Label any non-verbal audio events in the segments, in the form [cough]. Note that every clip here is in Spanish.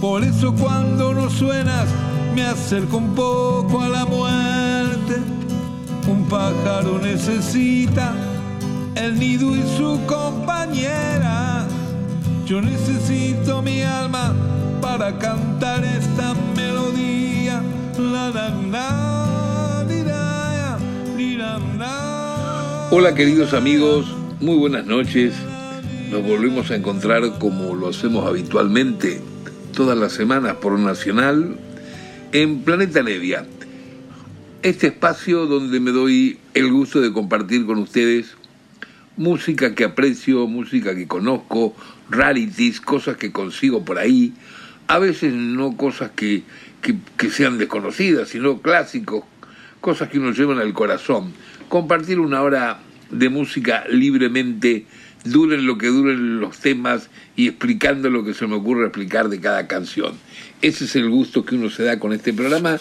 Por eso cuando no suenas me acerco un poco a la muerte. Un pájaro necesita el nido y su compañera. Yo necesito mi alma para cantar esta melodía. La, la, la. Hola queridos amigos, muy buenas noches. Nos volvemos a encontrar como lo hacemos habitualmente todas las semanas por Nacional en Planeta Nevia. Este espacio donde me doy el gusto de compartir con ustedes música que aprecio, música que conozco, rarities, cosas que consigo por ahí, a veces no cosas que, que, que sean desconocidas, sino clásicos, cosas que uno llevan al corazón. Compartir una hora de música libremente, duren lo que duren los temas y explicando lo que se me ocurre explicar de cada canción. Ese es el gusto que uno se da con este programa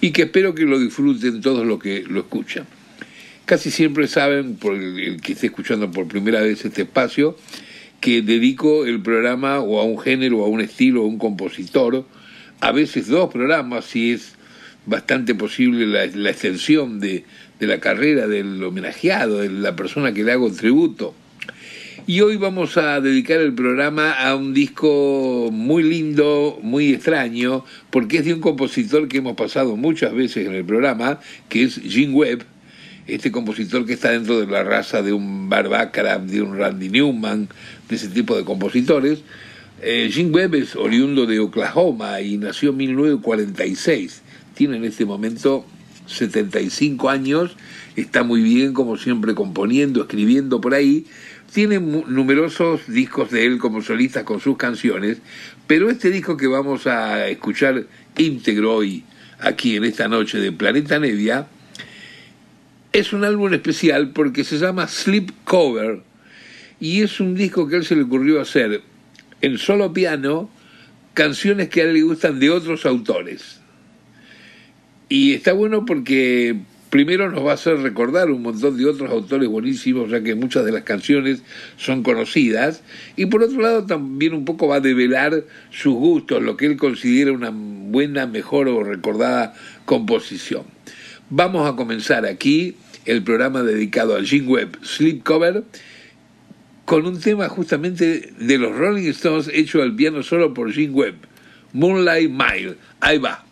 y que espero que lo disfruten todos los que lo escuchan. Casi siempre saben, por el que esté escuchando por primera vez este espacio, que dedico el programa o a un género, o a un estilo, o a un compositor, a veces dos programas, si es bastante posible la, la extensión de, de la carrera del homenajeado, de la persona que le hago tributo. Y hoy vamos a dedicar el programa a un disco muy lindo, muy extraño, porque es de un compositor que hemos pasado muchas veces en el programa, que es Jim Webb, este compositor que está dentro de la raza de un Barbaccara, de un Randy Newman, de ese tipo de compositores. Eh, Jim Webb es oriundo de Oklahoma y nació en 1946. Tiene en este momento 75 años, está muy bien como siempre componiendo, escribiendo por ahí. Tiene numerosos discos de él como solista con sus canciones, pero este disco que vamos a escuchar íntegro hoy, aquí en esta noche de Planeta Nevia, es un álbum especial porque se llama Sleep Cover y es un disco que a él se le ocurrió hacer en solo piano canciones que a él le gustan de otros autores. Y está bueno porque primero nos va a hacer recordar un montón de otros autores buenísimos, ya que muchas de las canciones son conocidas, y por otro lado también un poco va a develar sus gustos, lo que él considera una buena, mejor o recordada composición. Vamos a comenzar aquí el programa dedicado a Jim Webb, Sleep Cover, con un tema justamente de los Rolling Stones hecho al piano solo por Jim Webb, Moonlight Mile. Ahí va.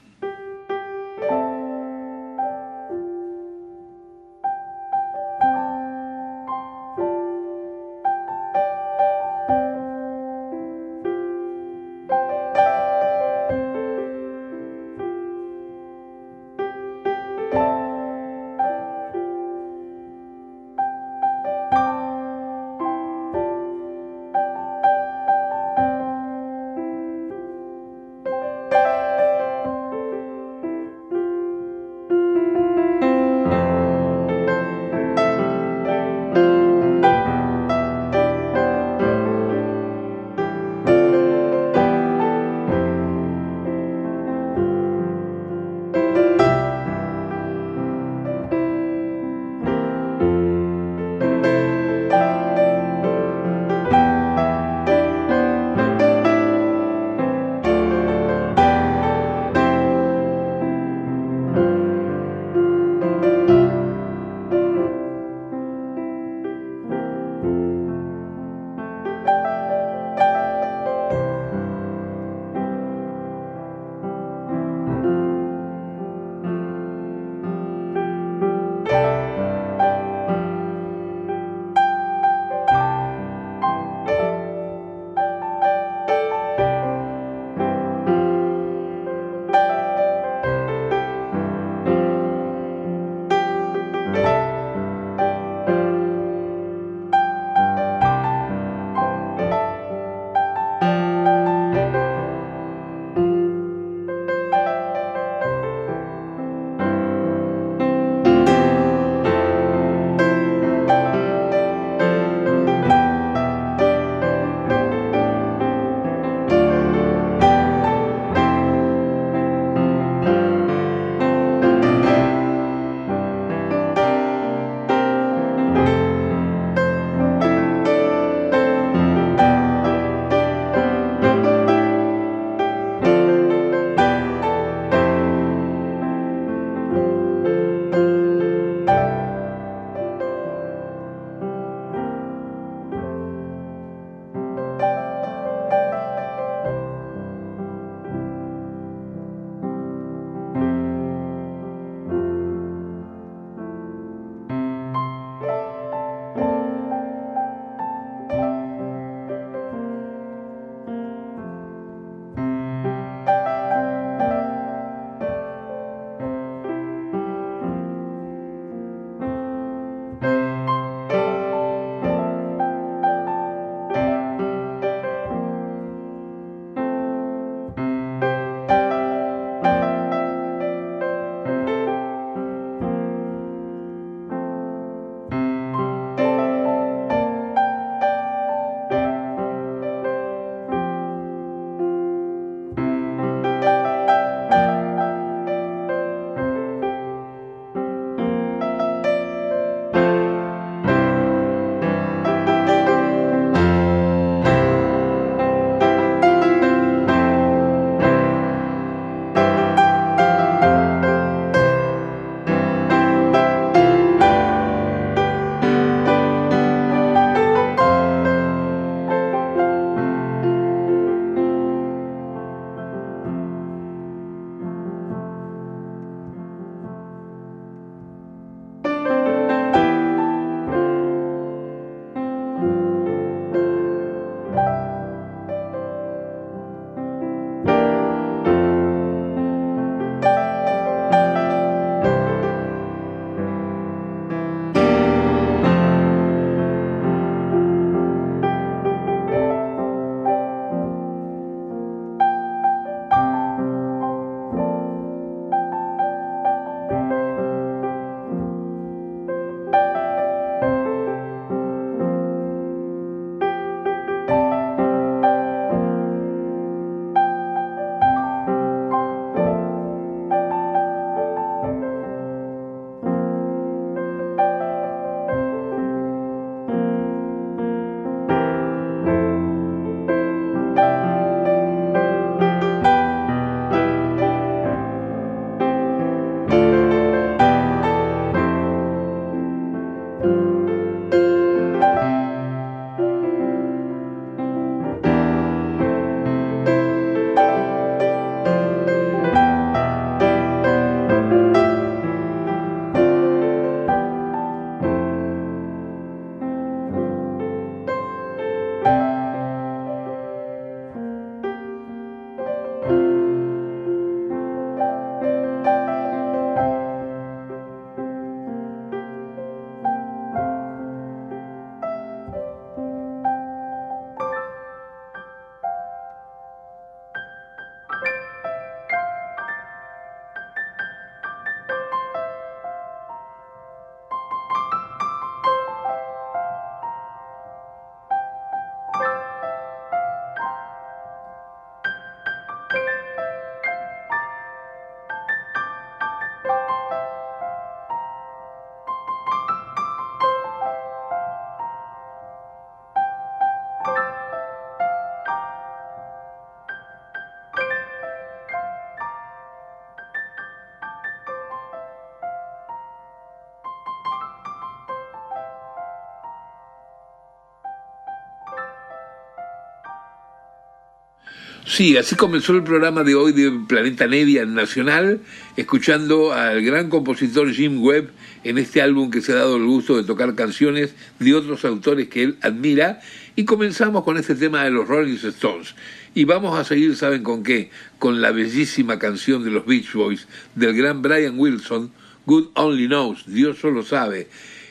Sí, así comenzó el programa de hoy de Planeta Nevia Nacional, escuchando al gran compositor Jim Webb en este álbum que se ha dado el gusto de tocar canciones de otros autores que él admira. Y comenzamos con este tema de los Rolling Stones. Y vamos a seguir, ¿saben con qué? Con la bellísima canción de los Beach Boys, del gran Brian Wilson, Good Only Knows, Dios solo sabe.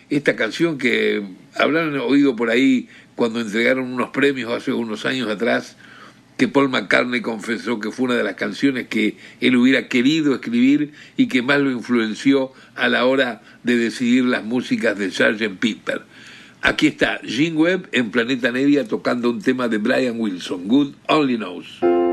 Esta canción que habrán oído por ahí cuando entregaron unos premios hace unos años atrás que Paul McCartney confesó que fue una de las canciones que él hubiera querido escribir y que más lo influenció a la hora de decidir las músicas de Sgt. Pepper. Aquí está Gene Webb en Planeta Nevia tocando un tema de Brian Wilson, Good Only Knows.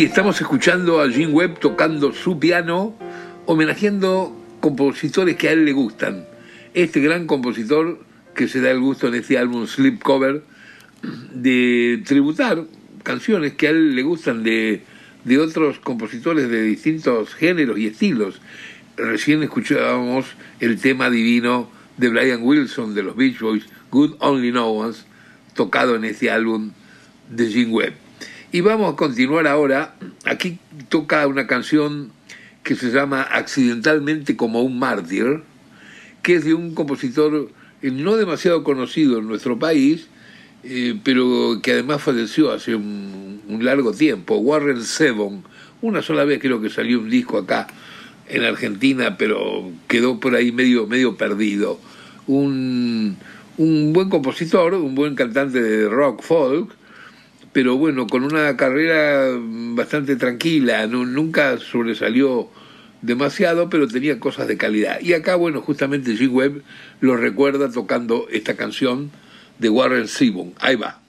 Sí, estamos escuchando a Jim Webb tocando su piano, homenajeando compositores que a él le gustan. Este gran compositor que se da el gusto en este álbum Sleep Cover de tributar canciones que a él le gustan de, de otros compositores de distintos géneros y estilos. Recién escuchábamos el tema divino de Brian Wilson de los Beach Boys, Good Only No Ones, tocado en este álbum de Jim Webb. Y vamos a continuar ahora. Aquí toca una canción que se llama Accidentalmente como un mártir, que es de un compositor eh, no demasiado conocido en nuestro país, eh, pero que además falleció hace un, largo tiempo, Warren Sevon. Una sola vez creo que salió un disco acá en Argentina, pero quedó por ahí medio, medio perdido. Un, un buen compositor, un buen cantante de rock folk, pero bueno, con una carrera bastante tranquila, nunca sobresalió demasiado, pero tenía cosas de calidad. Y acá, bueno, justamente G. Webb lo recuerda tocando esta canción de Warren Zevon. Ahí va.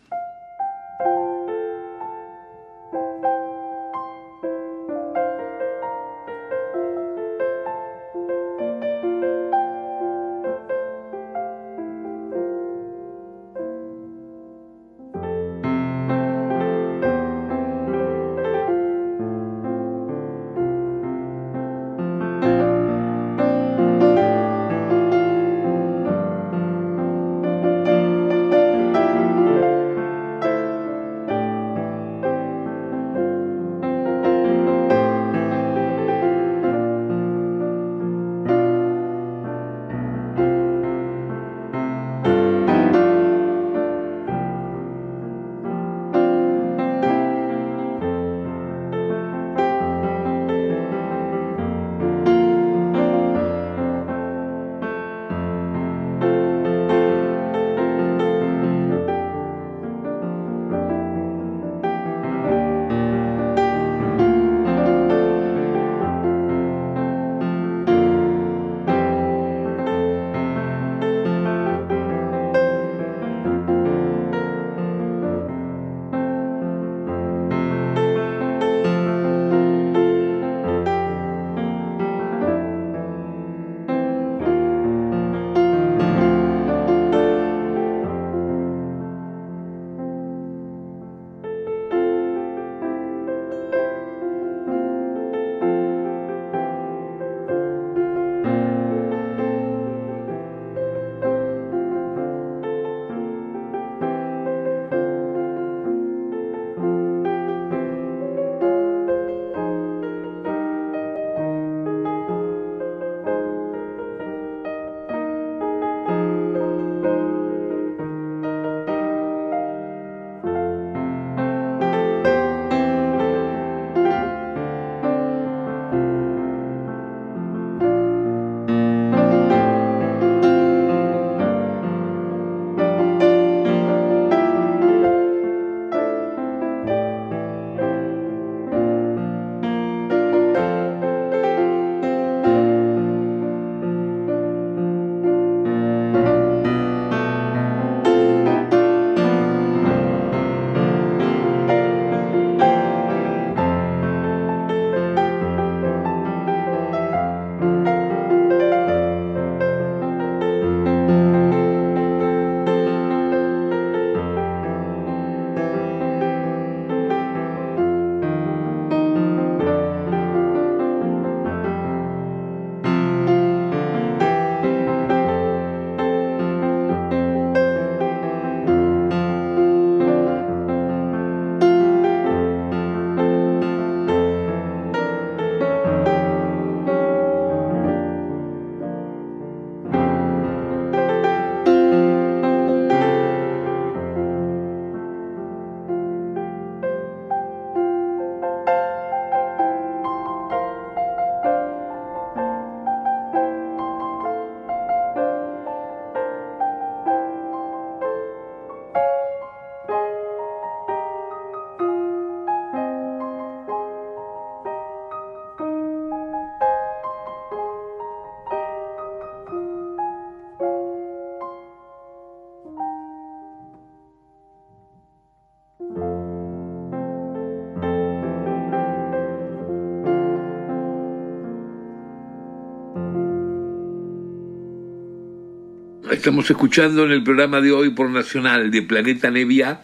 Estamos escuchando en el programa de hoy por Nacional de Planeta Nevia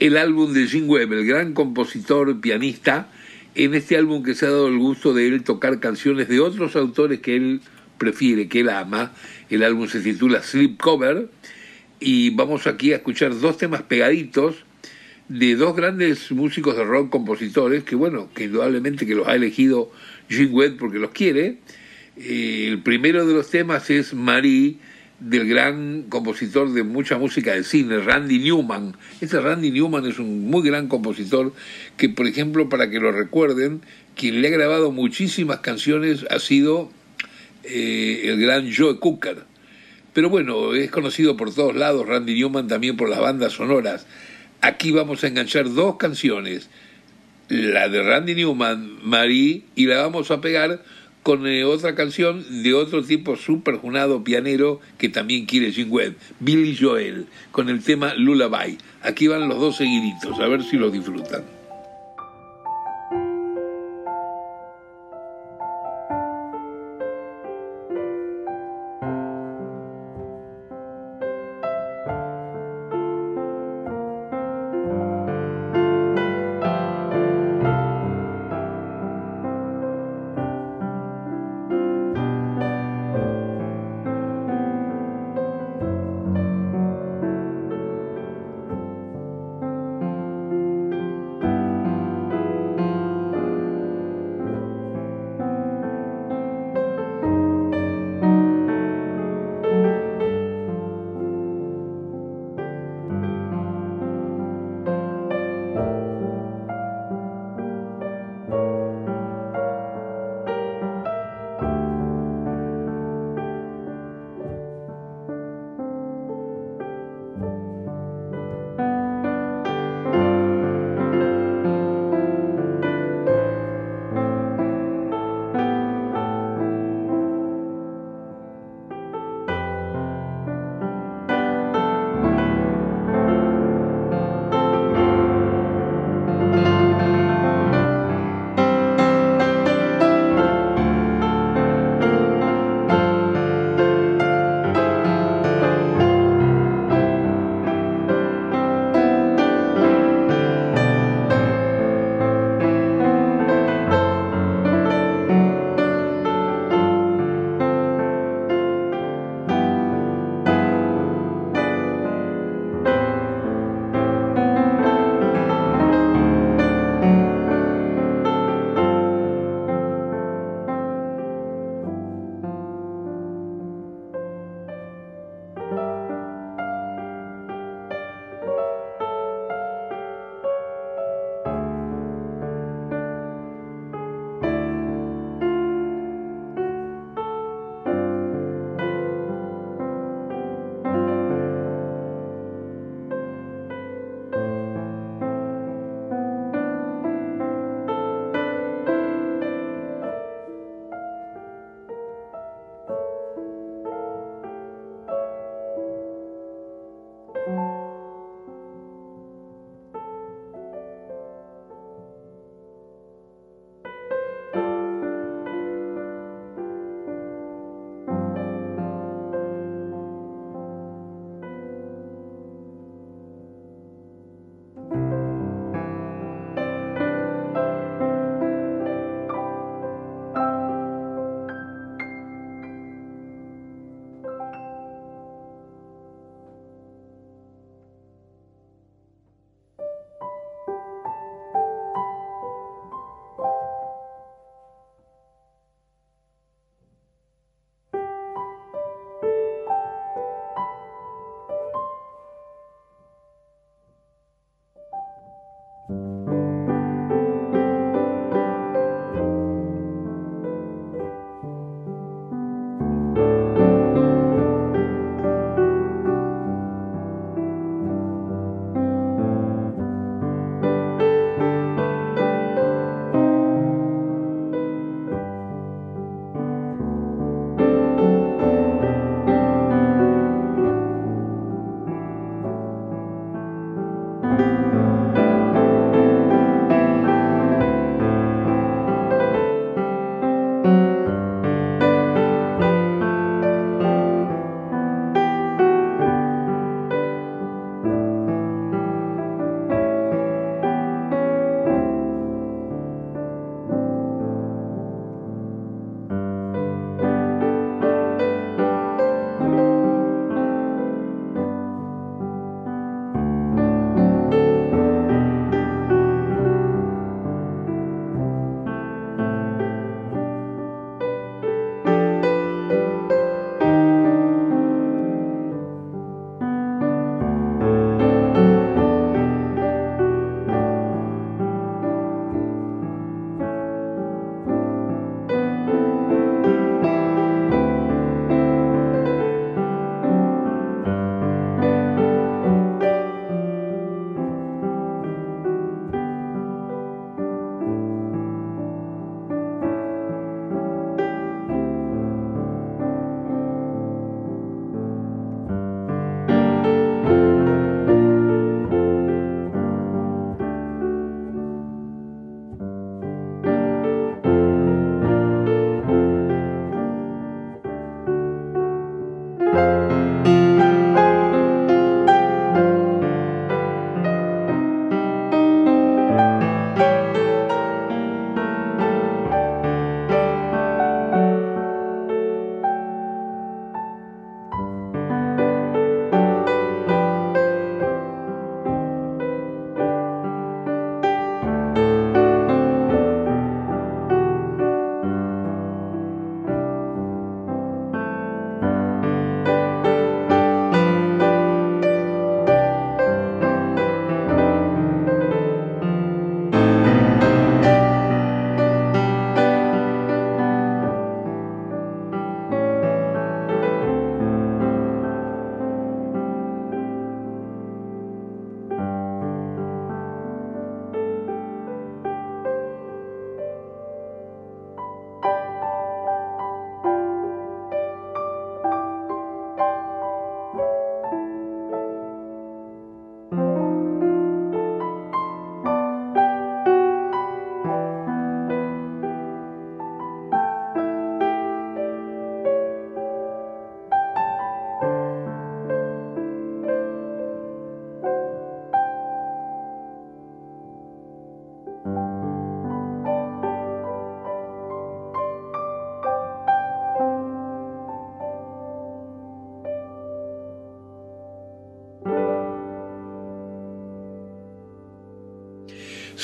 el álbum de Jim Webb, el gran compositor, pianista, en este álbum que se ha dado el gusto de él tocar canciones de otros autores que él prefiere, que él ama. El álbum se titula Sleep Cover y vamos aquí a escuchar dos temas pegaditos de dos grandes músicos de rock compositores que bueno, que indudablemente que los ha elegido Jim Webb porque los quiere. Eh, el primero de los temas es Marie del gran compositor de mucha música de cine, Randy Newman. Este Randy Newman es un muy gran compositor que, por ejemplo, para que lo recuerden, quien le ha grabado muchísimas canciones ha sido eh, el gran Joe Cooker. Pero bueno, es conocido por todos lados Randy Newman también por las bandas sonoras. Aquí vamos a enganchar dos canciones, la de Randy Newman, Marie, y la vamos a pegar con eh, otra canción de otro tipo super junado pianero que también quiere Jim Webb, Billy Joel, con el tema Lullaby. Aquí van los dos seguiditos, a ver si los disfrutan.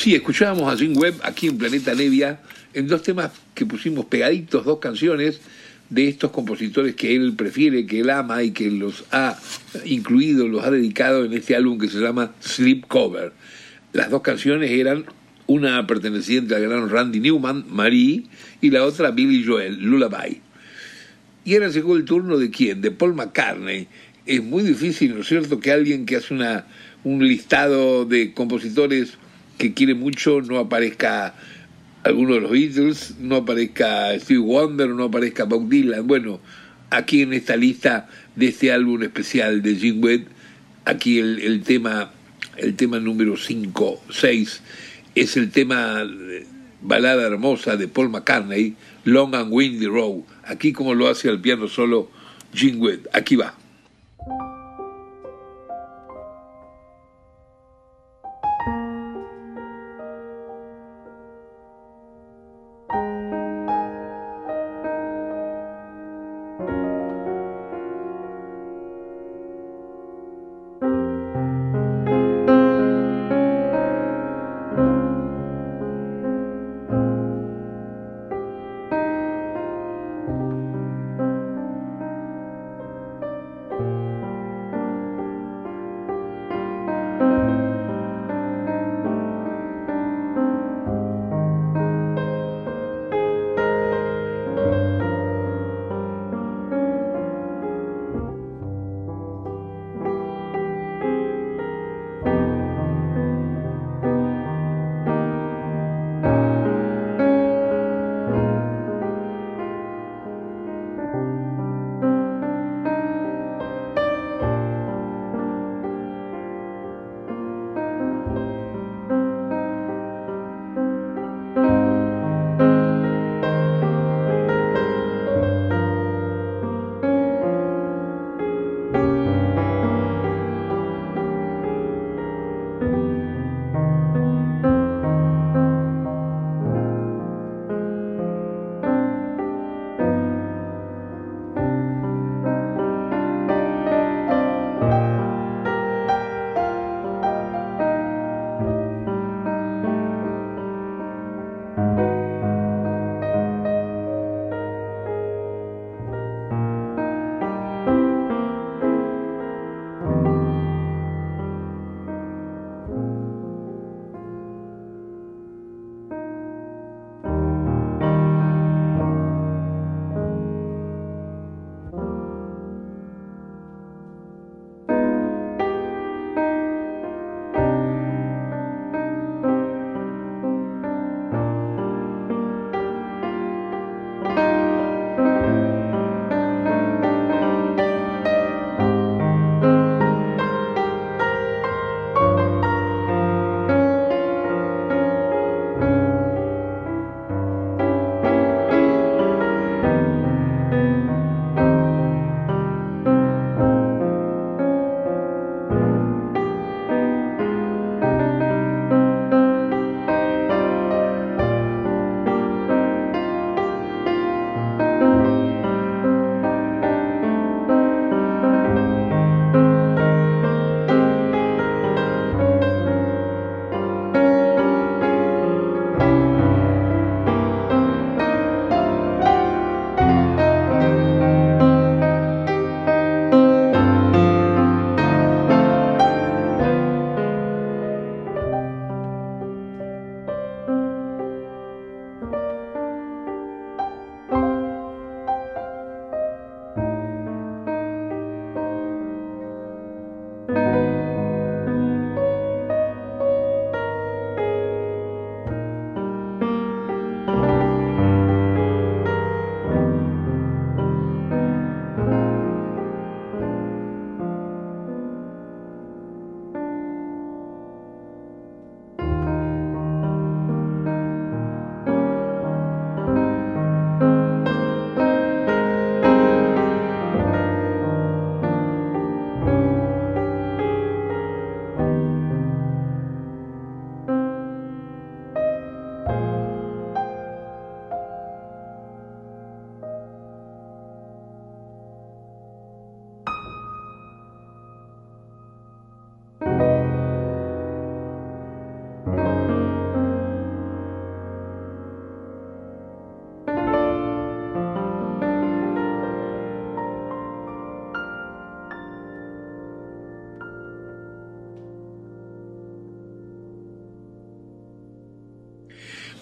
Sí, escuchábamos a Jim Webb aquí en Planeta Nevia en dos temas que pusimos pegaditos, dos canciones de estos compositores que él prefiere, que él ama y que los ha incluido, los ha dedicado en este álbum que se llama Sleep Cover. Las dos canciones eran una perteneciente al gran Randy Newman, Marie, y la otra Billy Joel, Lullaby. Y ahora llegó el turno de quién? De Paul McCartney. Es muy difícil, ¿no es cierto?, que alguien que hace una, un listado de compositores que quiere mucho no aparezca alguno de los Beatles, no aparezca Steve Wonder, no aparezca Bob Dylan. Bueno, aquí en esta lista de este álbum especial de Jim Webb, aquí el, el tema el tema número 5, 6, es el tema balada hermosa de Paul McCartney, Long and Windy Road. Aquí como lo hace al piano solo Jim Webb. Aquí va.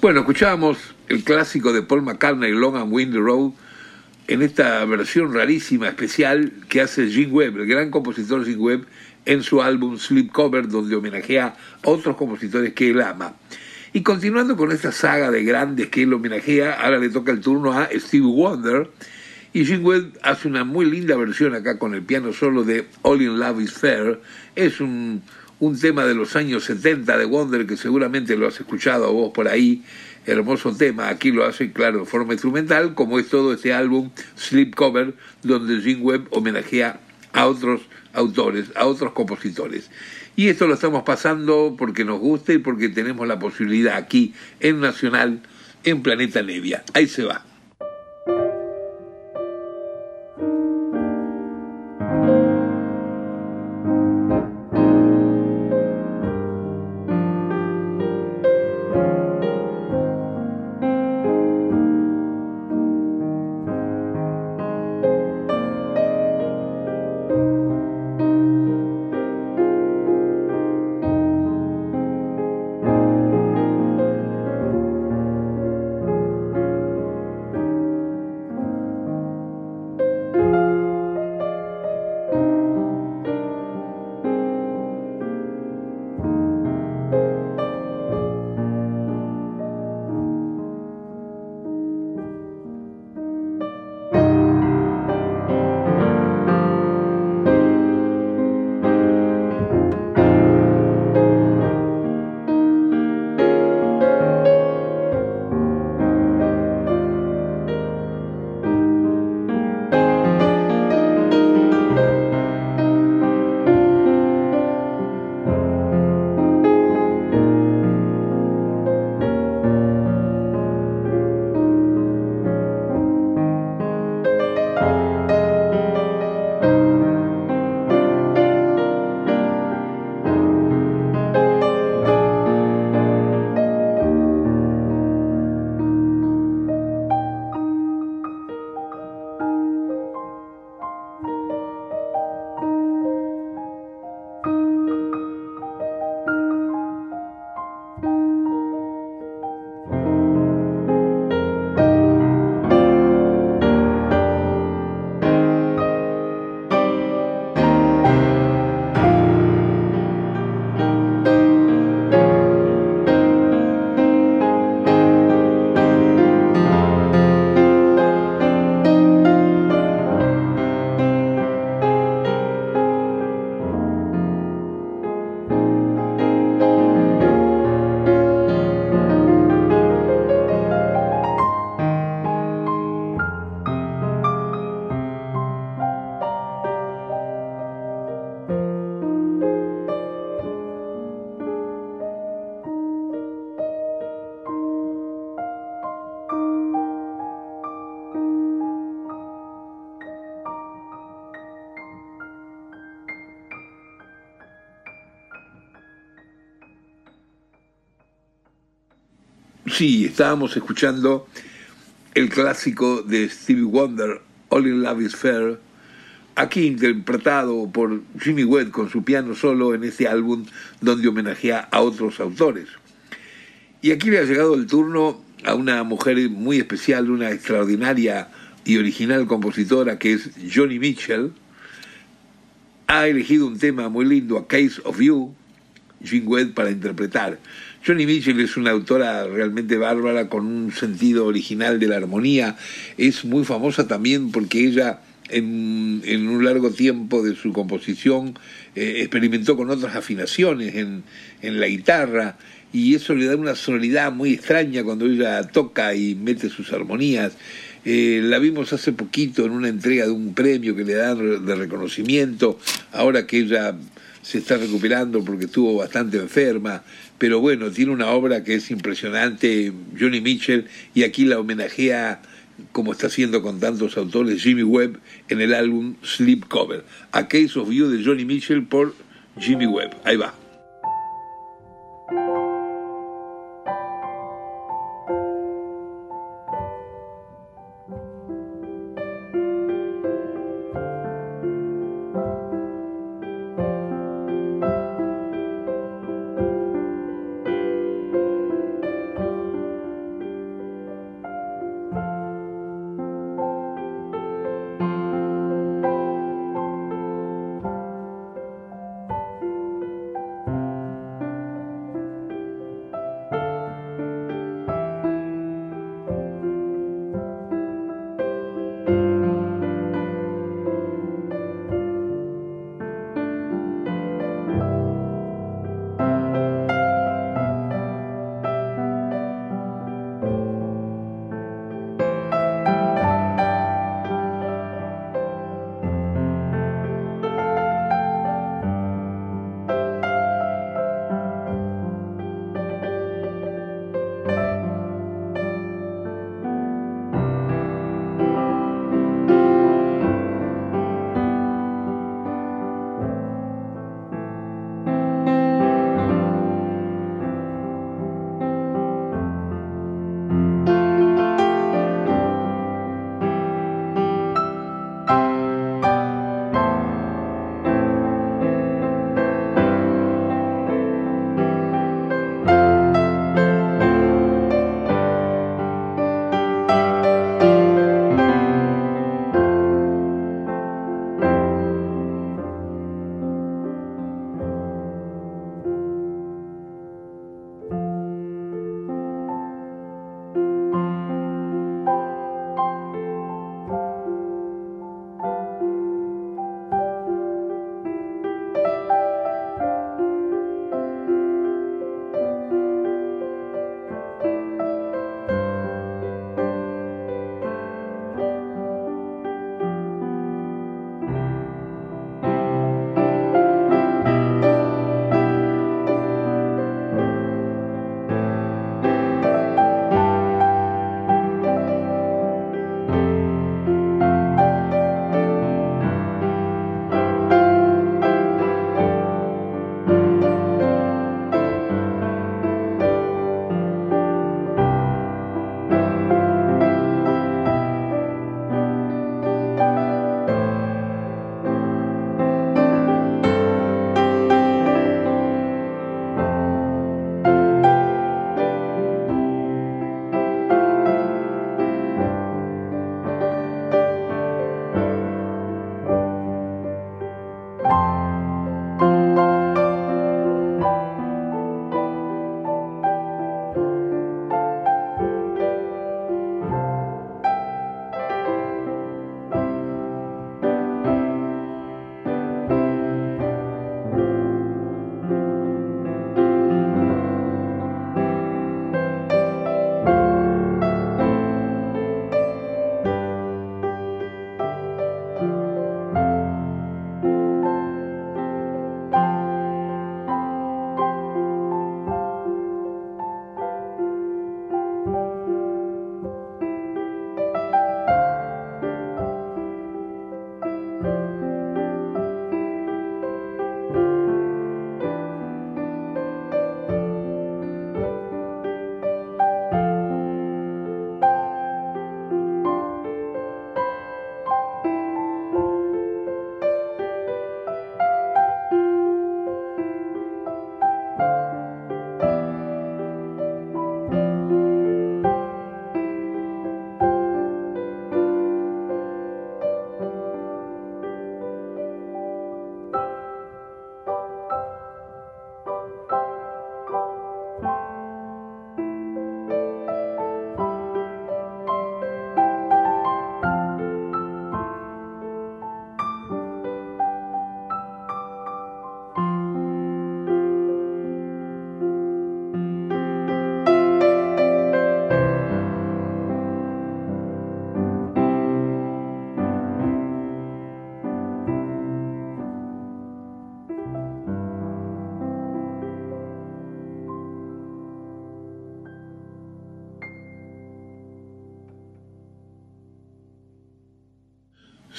Bueno, escuchábamos el clásico de Paul McCartney, Long and Windy Road, en esta versión rarísima, especial, que hace Jim Webb, el gran compositor Jim Webb, en su álbum Sleep Cover, donde homenajea a otros compositores que él ama. Y continuando con esta saga de grandes que él homenajea, ahora le toca el turno a Steve Wonder, y Jim Webb hace una muy linda versión acá con el piano solo de All in Love is Fair. Es un, un tema de los años 70 de Wonder que seguramente lo has escuchado vos por ahí, hermoso tema, aquí lo hace claro en forma instrumental, como es todo este álbum Sleep Cover, donde Jim Webb homenajea a otros autores, a otros compositores. Y esto lo estamos pasando porque nos gusta y porque tenemos la posibilidad aquí en Nacional, en Planeta Nevia. Ahí se va. Sí, estábamos escuchando el clásico de Stevie Wonder, All in Love is Fair, aquí interpretado por Jimmy Webb con su piano solo en este álbum donde homenajea a otros autores. Y aquí le ha llegado el turno a una mujer muy especial, una extraordinaria y original compositora que es Johnny Mitchell. Ha elegido un tema muy lindo, A Case of You, Jim Webb, para interpretar. Johnny Mitchell es una autora realmente bárbara con un sentido original de la armonía. Es muy famosa también porque ella en, un largo tiempo de su composición eh, experimentó con otras afinaciones en, la guitarra y eso le da una sonoridad muy extraña cuando ella toca y mete sus armonías. Eh, la vimos hace poquito en una entrega de un premio que le dan de reconocimiento, ahora que ella se está recuperando porque estuvo bastante enferma, pero bueno, tiene una obra que es impresionante, Johnny Mitchell, y aquí la homenajea, como está haciendo con tantos autores, Jimmy Webb, en el álbum Sleep Cover. A Case of You de Johnny Mitchell por Jimmy Webb. Ahí va.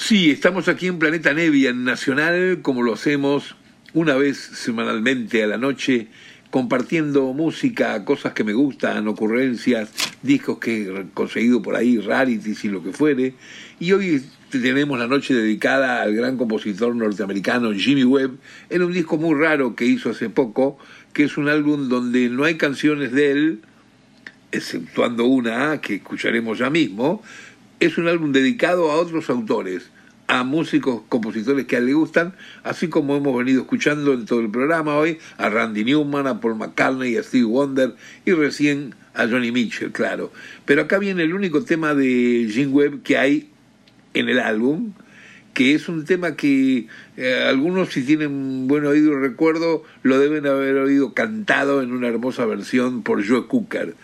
Sí, estamos aquí en Planeta Nevia, en Nacional, como lo hacemos una vez semanalmente a la noche, compartiendo música, cosas que me gustan, ocurrencias, discos que he conseguido por ahí, rarities y lo que fuere. Y hoy tenemos la noche dedicada al gran compositor norteamericano Jimmy Webb en un disco muy raro que hizo hace poco, que es un álbum donde no hay canciones de él, exceptuando una que escucharemos ya mismo, es un álbum dedicado a otros autores, a músicos, compositores que a él le gustan, así como hemos venido escuchando en todo el programa hoy, a Randy Newman, a Paul McCartney, a Steve Wonder y recién a Johnny Mitchell, claro. Pero acá viene el único tema de Jim Webb que hay en el álbum, que es un tema que eh, algunos si tienen buen oído y recuerdo lo deben haber oído cantado en una hermosa versión por Joe Cooker.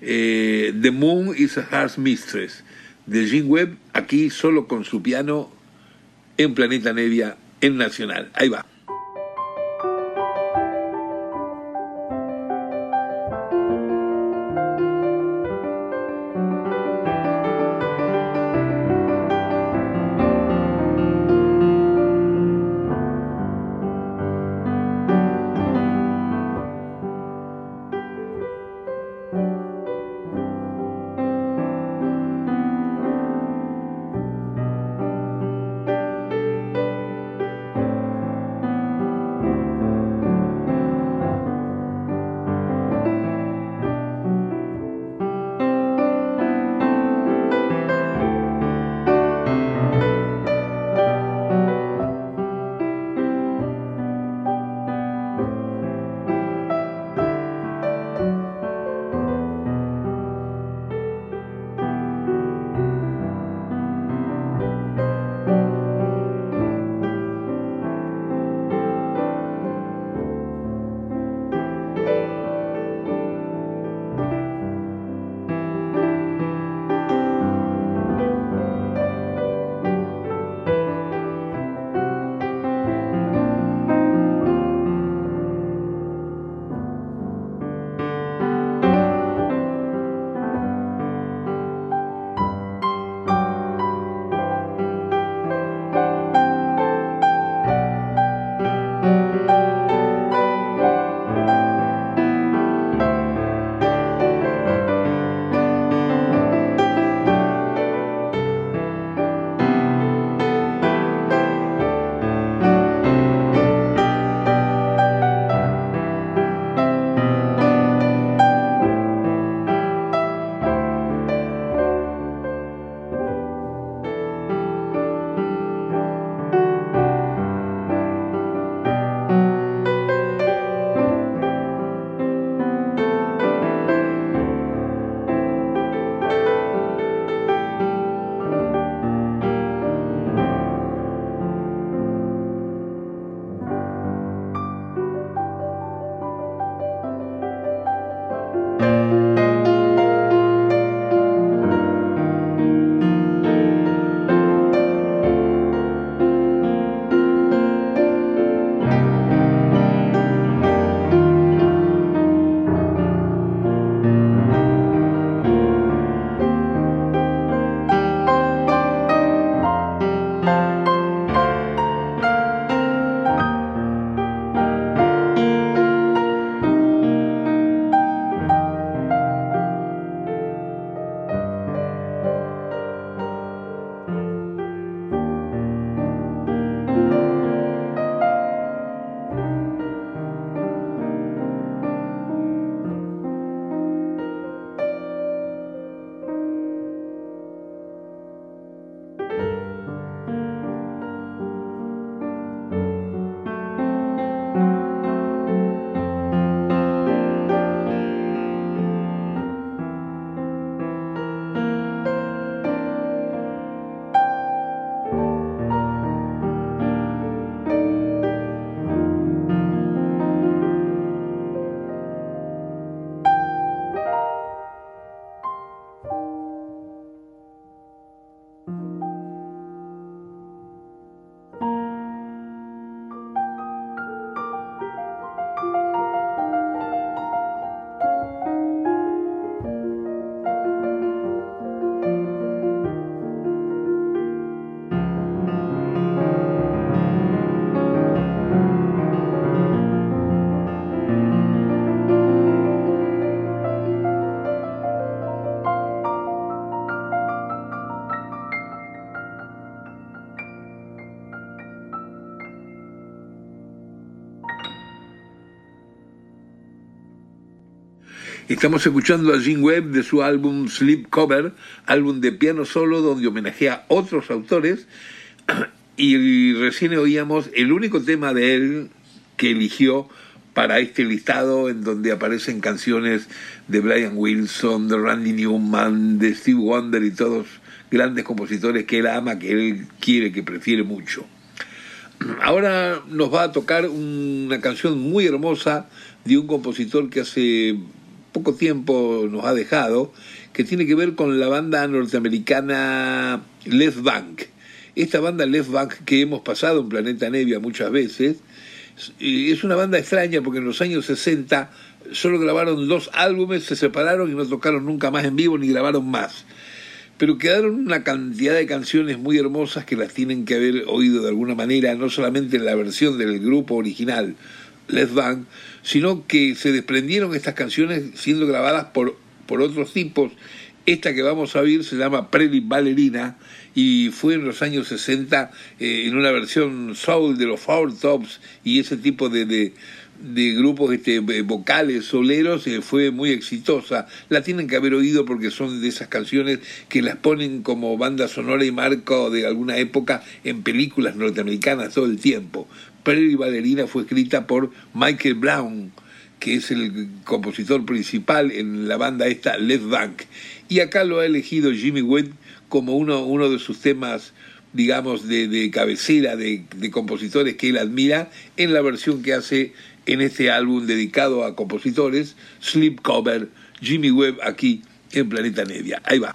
Eh, The Moon is a Heart's Mistress de Jim Webb, aquí solo con su piano en Planeta Nevia en Nacional. Ahí va. Estamos escuchando a Jim Webb de su álbum Sleep Cover, álbum de piano solo donde homenajea a otros autores. [clears throat] Y recién oíamos el único tema de él que eligió para este listado en donde aparecen canciones de Brian Wilson, de Randy Newman, de Steve Wonder y todos grandes compositores que él ama, que él quiere, que prefiere mucho. [clears throat] Ahora nos va a tocar una canción muy hermosa de un compositor que hace poco tiempo nos ha dejado, que tiene que ver con la banda norteamericana Left Bank. Esta banda Left Bank que hemos pasado en Planeta Nevia muchas veces, es una banda extraña porque en los años 60 solo grabaron dos álbumes, se separaron y no tocaron nunca más en vivo ni grabaron más. Pero quedaron una cantidad de canciones muy hermosas que las tienen que haber oído de alguna manera, no solamente en la versión del grupo original, Left Bank, sino que se desprendieron estas canciones siendo grabadas por, por otros tipos. Esta que vamos a oír se llama Prairie Ballerina y fue en los años 60 eh, en una versión soul de los Four Tops y ese tipo de, de, grupos este, vocales, soleros, eh, fue muy exitosa. La tienen que haber oído porque son de esas canciones que las ponen como banda sonora y marco de alguna época en películas norteamericanas todo el tiempo. Prairie Ballerina fue escrita por Michael Brown, que es el compositor principal en la banda esta Left Bank. Y acá lo ha elegido Jimmy Webb como uno, uno de sus temas, digamos, de, cabecera, de, de compositores que él admira, en la versión que hace en este álbum dedicado a compositores, Sleep Cover, Jimmy Webb aquí en Planeta Nevia. Ahí va.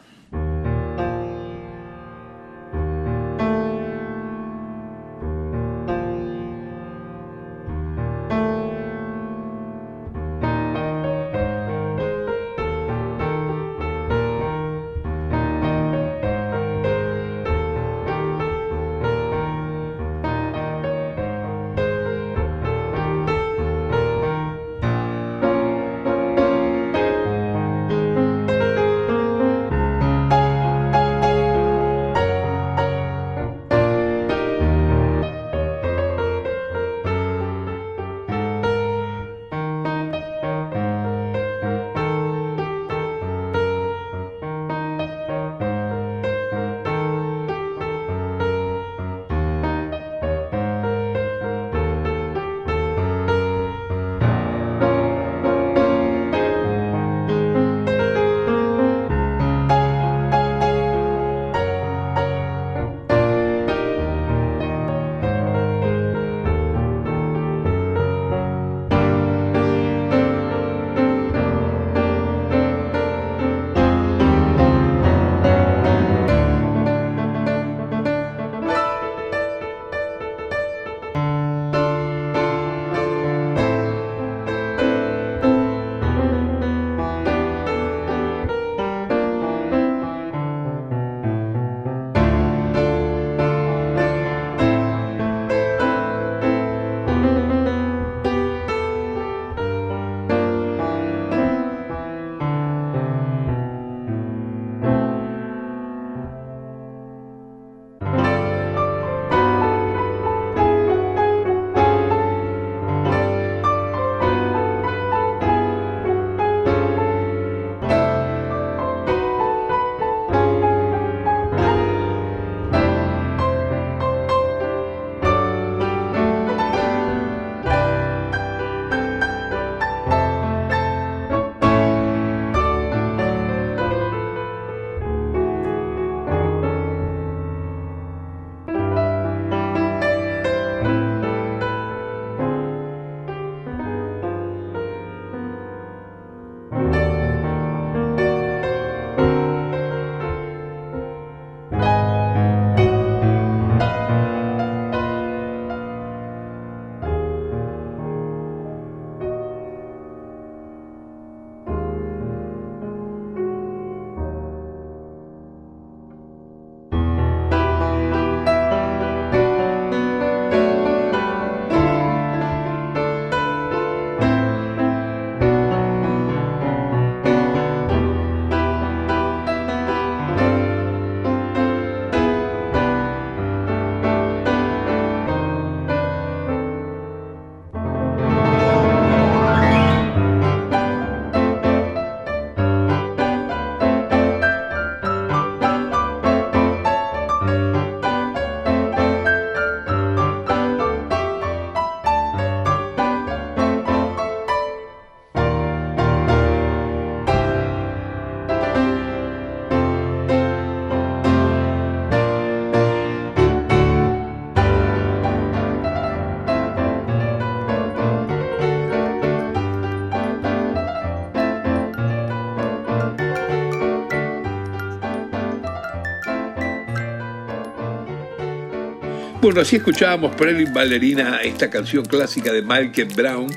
Bueno, así escuchábamos Prelin Ballerina, esta canción clásica de Michael Brown,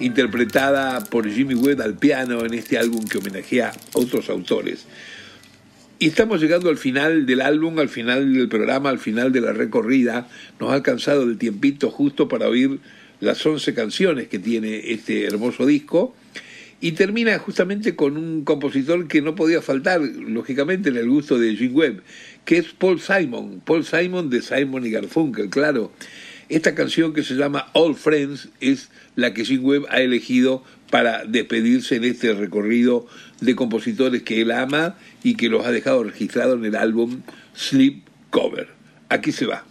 interpretada por Jimmy Webb al piano en este álbum que homenajea a otros autores. Y estamos llegando al final del álbum, al final del programa, al final de la recorrida. Nos ha alcanzado el tiempito justo para oír las 11 canciones que tiene este hermoso disco. Y termina justamente con un compositor que no podía faltar, lógicamente, en el gusto de Jim Webb, que es Paul Simon. Paul Simon de Simon y Garfunkel, claro. Esta canción que se llama All Friends es la que Jim Webb ha elegido para despedirse en este recorrido de compositores que él ama y que los ha dejado registrados en el álbum Sleep Cover. Aquí se va.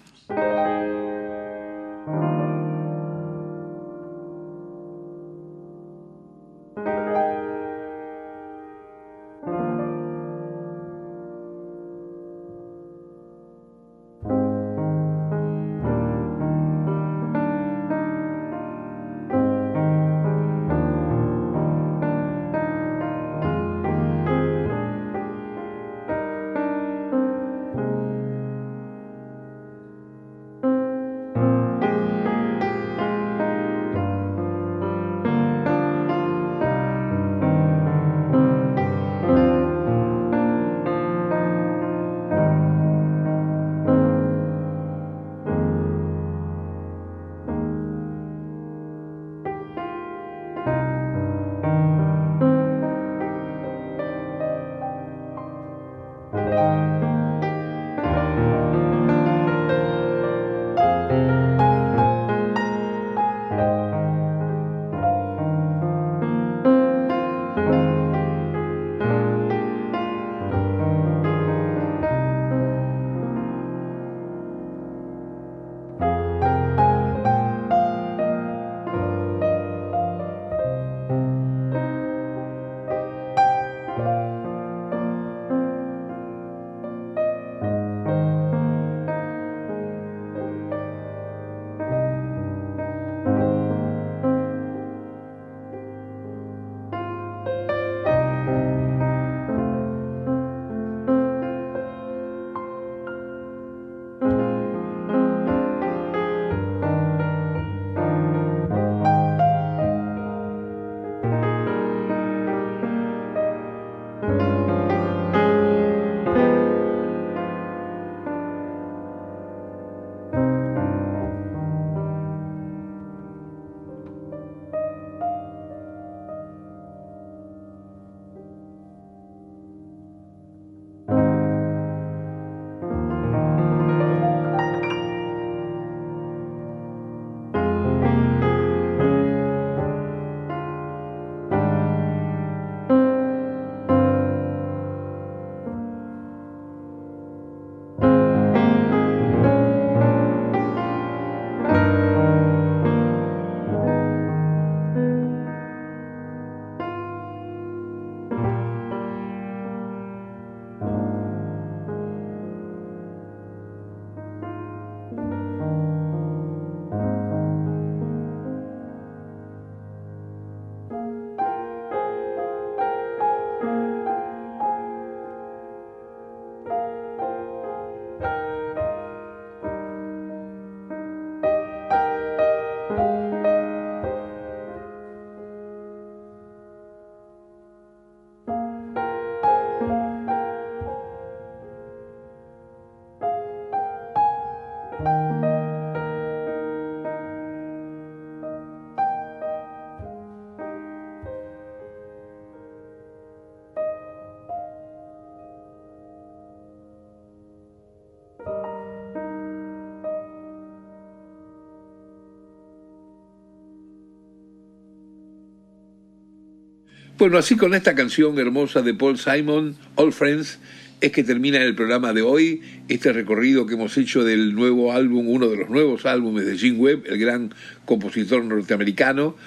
Bueno, así con esta canción hermosa de Paul Simon, All Friends, es que termina el programa de hoy, este recorrido que hemos hecho del nuevo álbum, uno de los nuevos álbumes de Jim Webb, el gran compositor norteamericano.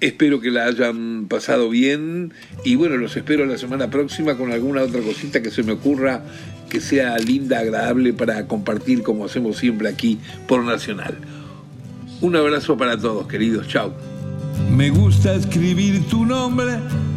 Espero que la hayan pasado bien y bueno, los espero la semana próxima con alguna otra cosita que se me ocurra que sea linda, agradable para compartir como hacemos siempre aquí por Nacional. Un abrazo para todos, queridos. Chao. Me gusta escribir tu nombre